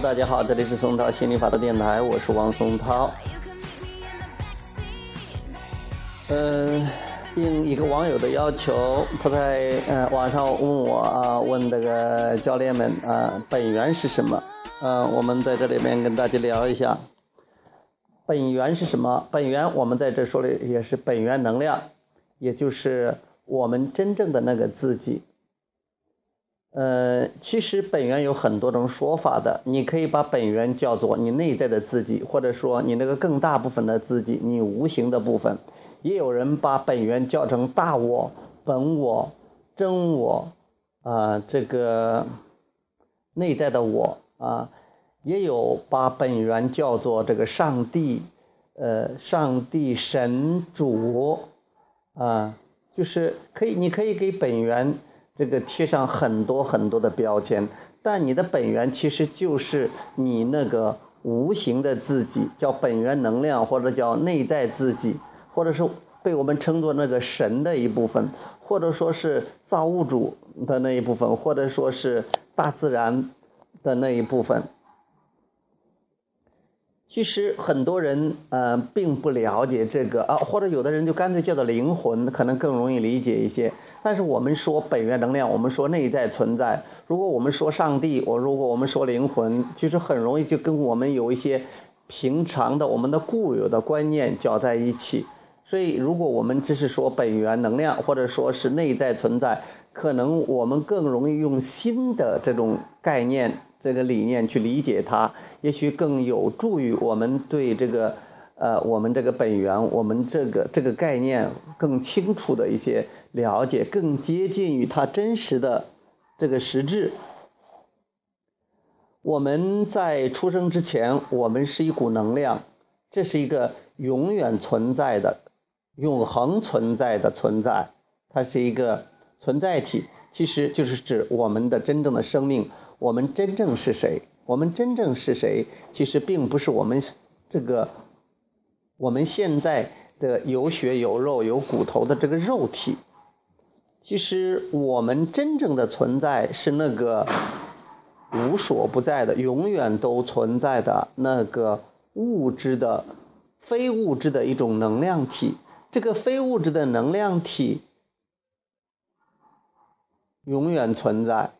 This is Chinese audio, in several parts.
大家好，这里是松涛心理法的电台，我是王松涛。嗯，应一个网友的要求，他在呃网上问我啊，问这个教练们啊，本源是什么？嗯，我们在这里面跟大家聊一下，本源是什么？本源我们在这说的也是本源能量，也就是我们真正的那个自己。呃，其实本源有很多种说法的，你可以把本源叫做你内在的自己，或者说你那个更大部分的自己，你无形的部分。也有人把本源叫成大我、本我、真我，啊，这个内在的我啊，也有把本源叫做这个上帝，呃，上帝、神主，啊，就是可以，你可以给本源。这个贴上很多很多的标签，但你的本源其实就是你那个无形的自己，叫本源能量，或者叫内在自己，或者是被我们称作那个神的一部分，或者说是造物主的那一部分，或者说是大自然的那一部分。其实很多人呃并不了解这个啊，或者有的人就干脆叫做灵魂，可能更容易理解一些。但是我们说本源能量，我们说内在存在。如果我们说上帝，我如果我们说灵魂，其实很容易就跟我们有一些平常的我们的固有的观念搅在一起。所以如果我们只是说本源能量，或者说是内在存在，可能我们更容易用新的这种概念。这个理念去理解它，也许更有助于我们对这个呃我们这个本源，我们这个这个概念更清楚的一些了解，更接近于它真实的这个实质。我们在出生之前，我们是一股能量，这是一个永远存在的、永恒存在的存在，它是一个存在体，其实就是指我们的真正的生命。我们真正是谁？我们真正是谁？其实并不是我们这个我们现在的有血有肉有骨头的这个肉体。其实我们真正的存在是那个无所不在的、永远都存在的那个物质的非物质的一种能量体。这个非物质的能量体永远存在。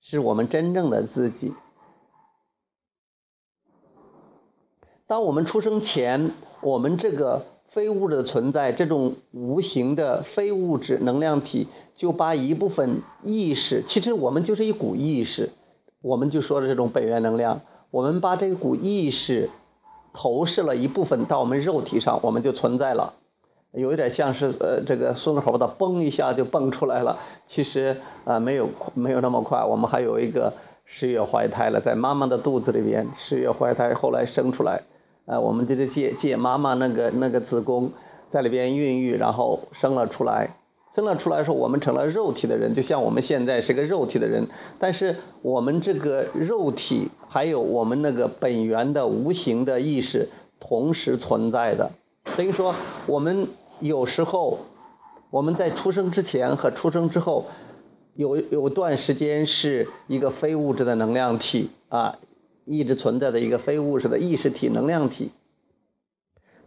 是我们真正的自己。当我们出生前，我们这个非物质的存在，这种无形的非物质能量体，就把一部分意识，其实我们就是一股意识，我们就说的这种本源能量，我们把这股意识投射了一部分到我们肉体上，我们就存在了。有一点像是呃，这个孙猴子嘣一下就蹦出来了。其实啊，没有没有那么快。我们还有一个十月怀胎了，在妈妈的肚子里边，十月怀胎，后来生出来。呃，我们就是借借妈妈那个那个子宫在里边孕育，然后生了出来。生了出来说，我们成了肉体的人，就像我们现在是个肉体的人。但是我们这个肉体还有我们那个本源的无形的意识同时存在的，等于说我们。有时候，我们在出生之前和出生之后，有有段时间是一个非物质的能量体啊，一直存在的一个非物质的意识体能量体。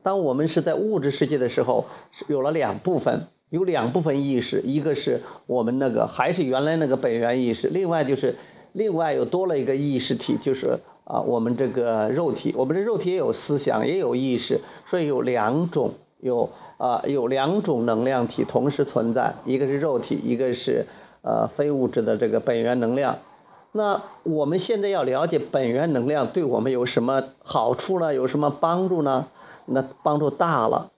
当我们是在物质世界的时候，有了两部分，有两部分意识，一个是我们那个还是原来那个本源意识，另外就是另外又多了一个意识体，就是啊我们这个肉体，我们的肉体也有思想，也有意识，所以有两种有。啊，有两种能量体同时存在，一个是肉体，一个是呃非物质的这个本源能量。那我们现在要了解本源能量对我们有什么好处呢？有什么帮助呢？那帮助大了。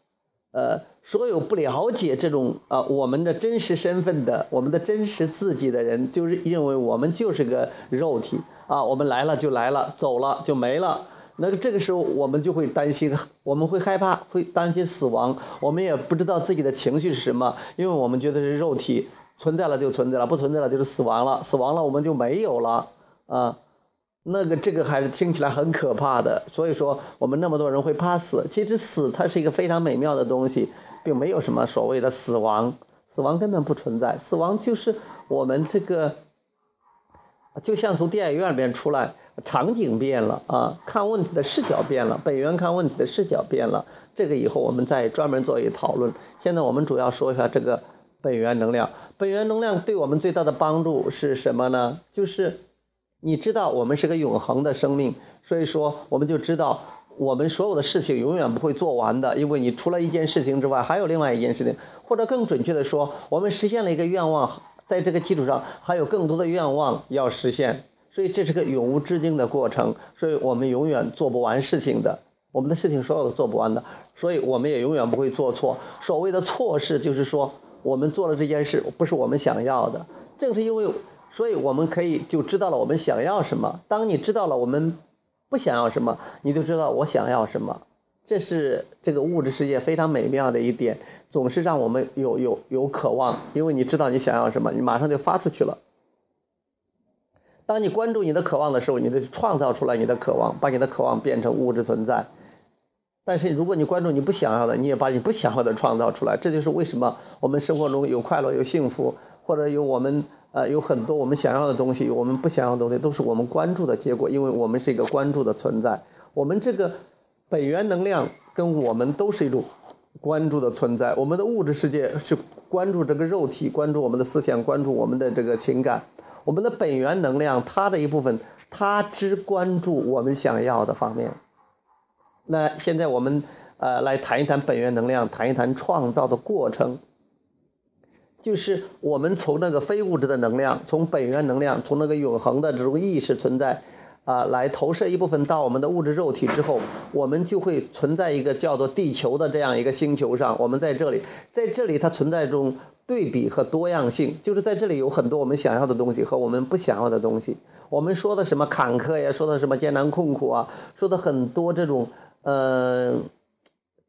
呃，所有不了解这种啊我们的真实身份的，我们的真实自己的人，就是认为我们就是个肉体啊，我们来了就来了，走了就没了。那这个时候，我们就会担心，我们会害怕，会担心死亡。我们也不知道自己的情绪是什么，因为我们觉得是肉体存在了就存在了，不存在了就是死亡了，死亡了我们就没有了啊。那个这个还是听起来很可怕的。所以说，我们那么多人会怕死。其实死它是一个非常美妙的东西，并没有什么所谓的死亡，死亡根本不存在。死亡就是我们这个，就像从电影院里边出来。场景变了啊，看问题的视角变了，本源看问题的视角变了。这个以后我们再专门做一讨论。现在我们主要说一下这个本源能量。本源能量对我们最大的帮助是什么呢？就是你知道我们是个永恒的生命，所以说我们就知道我们所有的事情永远不会做完的，因为你除了一件事情之外，还有另外一件事情，或者更准确的说，我们实现了一个愿望，在这个基础上还有更多的愿望要实现。所以这是个永无止境的过程，所以我们永远做不完事情的，我们的事情所有都做不完的，所以我们也永远不会做错。所谓的错事，就是说我们做了这件事不是我们想要的。正是因为，所以我们可以就知道了我们想要什么。当你知道了我们不想要什么，你就知道我想要什么。这是这个物质世界非常美妙的一点，总是让我们有有有渴望，因为你知道你想要什么，你马上就发出去了。当你关注你的渴望的时候，你得创造出来你的渴望，把你的渴望变成物质存在。但是如果你关注你不想要的，你也把你不想要的创造出来。这就是为什么我们生活中有快乐、有幸福，或者有我们呃有很多我们想要的东西，有我们不想要的东西，都是我们关注的结果。因为我们是一个关注的存在，我们这个本源能量跟我们都是一种关注的存在。我们的物质世界是关注这个肉体，关注我们的思想，关注我们的这个情感。我们的本源能量，它的一部分，它只关注我们想要的方面。那现在我们呃来谈一谈本源能量，谈一谈创造的过程，就是我们从那个非物质的能量，从本源能量，从那个永恒的这种意识存在啊，来投射一部分到我们的物质肉体之后，我们就会存在一个叫做地球的这样一个星球上。我们在这里，在这里它存在中。对比和多样性，就是在这里有很多我们想要的东西和我们不想要的东西。我们说的什么坎坷呀，说的什么艰难困苦啊，说的很多这种呃，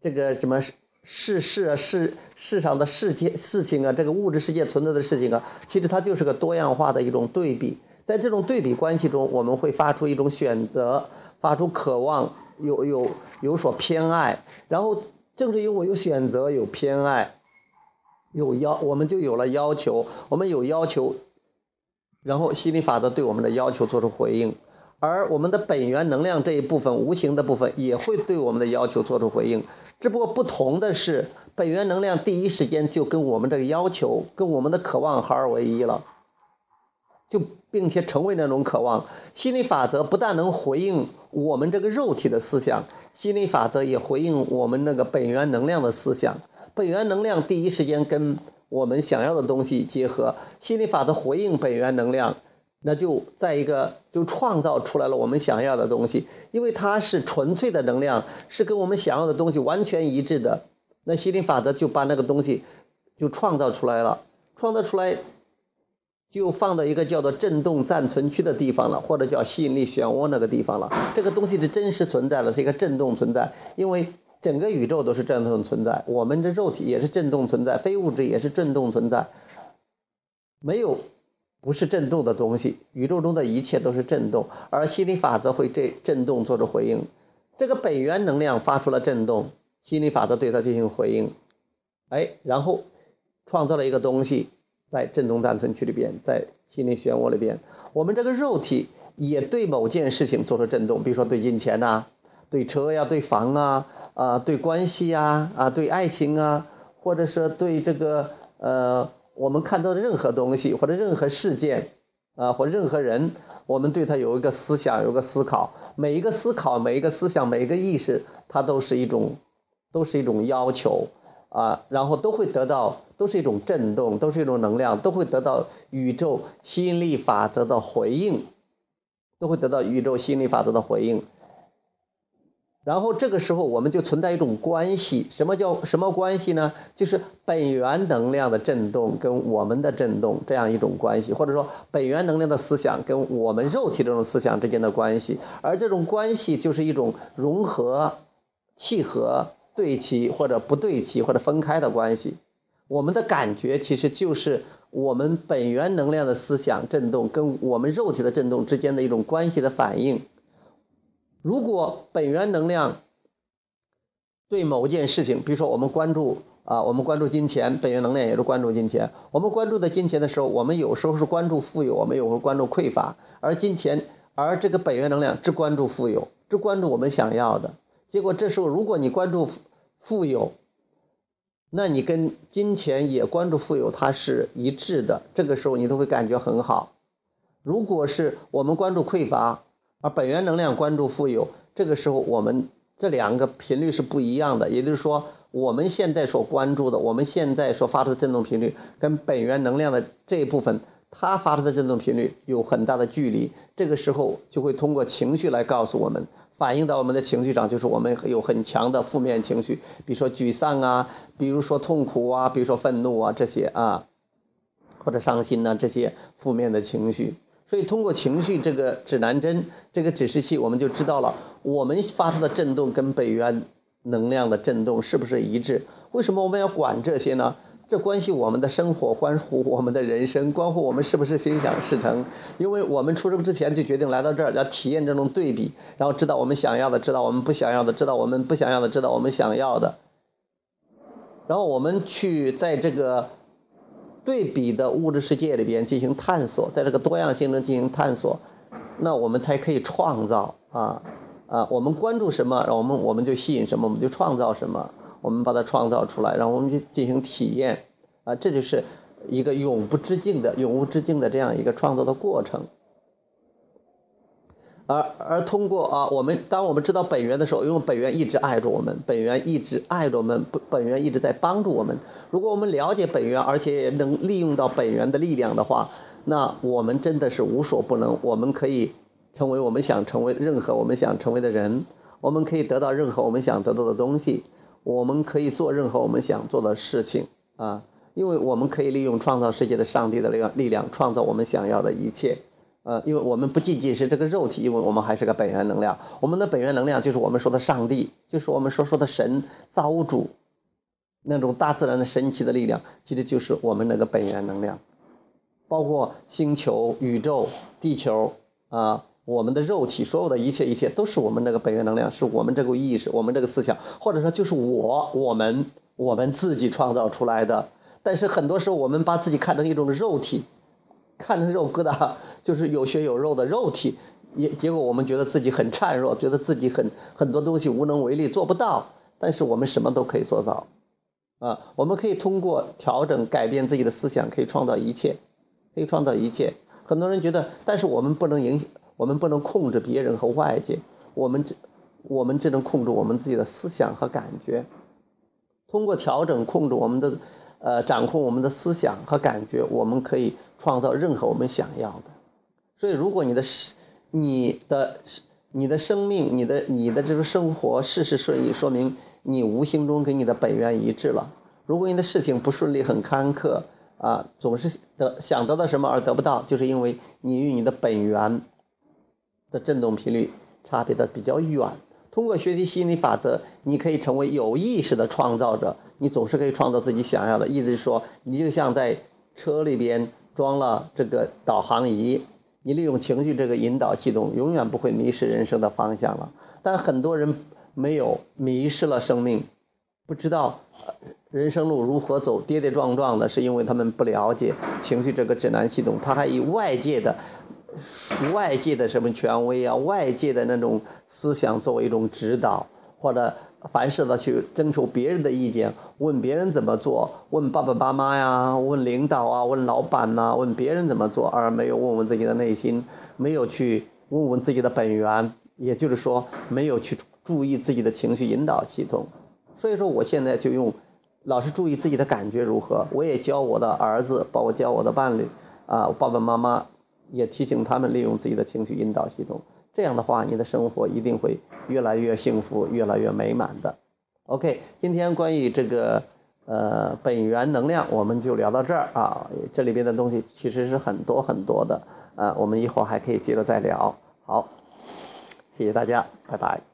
这个什么世事啊，世世上的世界事情啊，这个物质世界存在的事情啊，其实它就是个多样化的一种对比。在这种对比关系中，我们会发出一种选择，发出渴望，有有有所偏爱。然后正是因为有选择，有偏爱。有要，我们就有了要求。我们有要求，然后心理法则对我们的要求做出回应，而我们的本源能量这一部分无形的部分也会对我们的要求做出回应。只不过不同的是，本源能量第一时间就跟我们这个要求、跟我们的渴望合二为一了，就并且成为那种渴望。心理法则不但能回应我们这个肉体的思想，心理法则也回应我们那个本源能量的思想。本源能量第一时间跟我们想要的东西结合，心理法则回应本源能量，那就在一个就创造出来了我们想要的东西，因为它是纯粹的能量，是跟我们想要的东西完全一致的，那心理法则就把那个东西就创造出来了，创造出来就放到一个叫做振动暂存区的地方了，或者叫吸引力漩涡那个地方了，这个东西是真实存在的，是一个振动存在，因为。整个宇宙都是振动存在，我们的肉体也是振动存在，非物质也是振动存在，没有不是振动的东西，宇宙中的一切都是振动，而心理法则会对振动做出回应。这个本源能量发出了振动，心理法则对它进行回应，哎，然后创造了一个东西在振动暂存区里边，在心理漩涡里边，我们这个肉体也对某件事情做出震动，比如说对金钱呐，对车呀，对房啊。啊，对关系呀，啊，对爱情啊，或者是对这个呃，我们看到的任何东西或者任何事件啊，或任何人，我们对他有一个思想，有个思考。每一个思考，每一个思想，每一个意识，它都是一种，都是一种要求啊，然后都会得到，都是一种震动，都是一种能量，都会得到宇宙吸引力法则的回应，都会得到宇宙吸引力法则的回应。然后这个时候我们就存在一种关系，什么叫什么关系呢？就是本源能量的震动跟我们的震动这样一种关系，或者说本源能量的思想跟我们肉体这种思想之间的关系，而这种关系就是一种融合、契合、对齐或者不对齐或者分开的关系。我们的感觉其实就是我们本源能量的思想振动跟我们肉体的振动之间的一种关系的反应。如果本源能量对某件事情，比如说我们关注啊，我们关注金钱，本源能量也是关注金钱。我们关注的金钱的时候，我们有时候是关注富有，我们有时候关注匮乏。而金钱而这个本源能量只关注富有，只关注我们想要的。结果这时候，如果你关注富有，那你跟金钱也关注富有，它是一致的。这个时候你都会感觉很好。如果是我们关注匮乏，而本源能量关注富有，这个时候我们这两个频率是不一样的。也就是说，我们现在所关注的，我们现在所发出的振动频率，跟本源能量的这一部分。它发出的振动频率有很大的距离，这个时候就会通过情绪来告诉我们，反映到我们的情绪上，就是我们有很强的负面情绪，比如说沮丧啊，比如说痛苦啊，比如说愤怒啊这些啊，或者伤心呐这些负面的情绪。所以通过情绪这个指南针，这个指示器，我们就知道了我们发出的震动跟本源能量的震动是不是一致。为什么我们要管这些呢？这关系我们的生活，关乎我们的人生，关乎我们是不是心想事成。因为我们出生之前就决定来到这儿，要体验这种对比，然后知道我们想要的，知道我们不想要的，知道我们不想要的，知道我们想要的。然后我们去在这个对比的物质世界里边进行探索，在这个多样性中进行探索，那我们才可以创造啊啊！我们关注什么，我们我们就吸引什么，我们就创造什么。我们把它创造出来，然后我们去进行体验，啊，这就是一个永不知境的、永无止境的这样一个创造的过程。而而通过啊，我们当我们知道本源的时候，因为本源一直爱着我们，本源一直爱着我们，本本源一直在帮助我们。如果我们了解本源，而且能利用到本源的力量的话，那我们真的是无所不能。我们可以成为我们想成为任何我们想成为的人，我们可以得到任何我们想得到的东西。我们可以做任何我们想做的事情啊，因为我们可以利用创造世界的上帝的力量，力量创造我们想要的一切。呃，因为我们不仅仅是这个肉体，因为我们还是个本源能量。我们的本源能量就是我们说的上帝，就是我们所说的神造物主，那种大自然的神奇的力量，其实就是我们那个本源能量，包括星球、宇宙、地球啊。我们的肉体，所有的一切一切，都是我们那个本源能量，是我们这个意识，我们这个思想，或者说就是我，我们，我们自己创造出来的。但是很多时候，我们把自己看成一种肉体，看成肉疙瘩，就是有血有肉的肉体，也结果我们觉得自己很孱弱，觉得自己很很多东西无能为力，做不到。但是我们什么都可以做到，啊，我们可以通过调整、改变自己的思想，可以创造一切，可以创造一切。很多人觉得，但是我们不能影响。我们不能控制别人和外界，我们只我们只能控制我们自己的思想和感觉。通过调整、控制我们的呃掌控我们的思想和感觉，我们可以创造任何我们想要的。所以，如果你的你的你的生命、你的你的这个生活事事顺意，说明你无形中跟你的本源一致了。如果你的事情不顺利、很坎坷啊，总是得想得到什么而得不到，就是因为你与你的本源。的振动频率差别的比较远。通过学习心理法则，你可以成为有意识的创造者。你总是可以创造自己想要的。意思是说，你就像在车里边装了这个导航仪，你利用情绪这个引导系统，永远不会迷失人生的方向了。但很多人没有迷失了生命，不知道人生路如何走，跌跌撞撞的，是因为他们不了解情绪这个指南系统，他还以外界的。外界的什么权威啊，外界的那种思想作为一种指导，或者凡事的去征求别人的意见，问别人怎么做，问爸爸妈妈呀，问领导啊，问老板呐，问别人怎么做，而没有问问自己的内心，没有去问问自己的本源，也就是说，没有去注意自己的情绪引导系统。所以说，我现在就用老是注意自己的感觉如何，我也教我的儿子，包括教我的伴侣啊，爸爸妈妈。也提醒他们利用自己的情绪引导系统，这样的话，你的生活一定会越来越幸福，越来越美满的。OK，今天关于这个呃本源能量，我们就聊到这儿啊。这里边的东西其实是很多很多的啊，我们以后还可以接着再聊。好，谢谢大家，拜拜。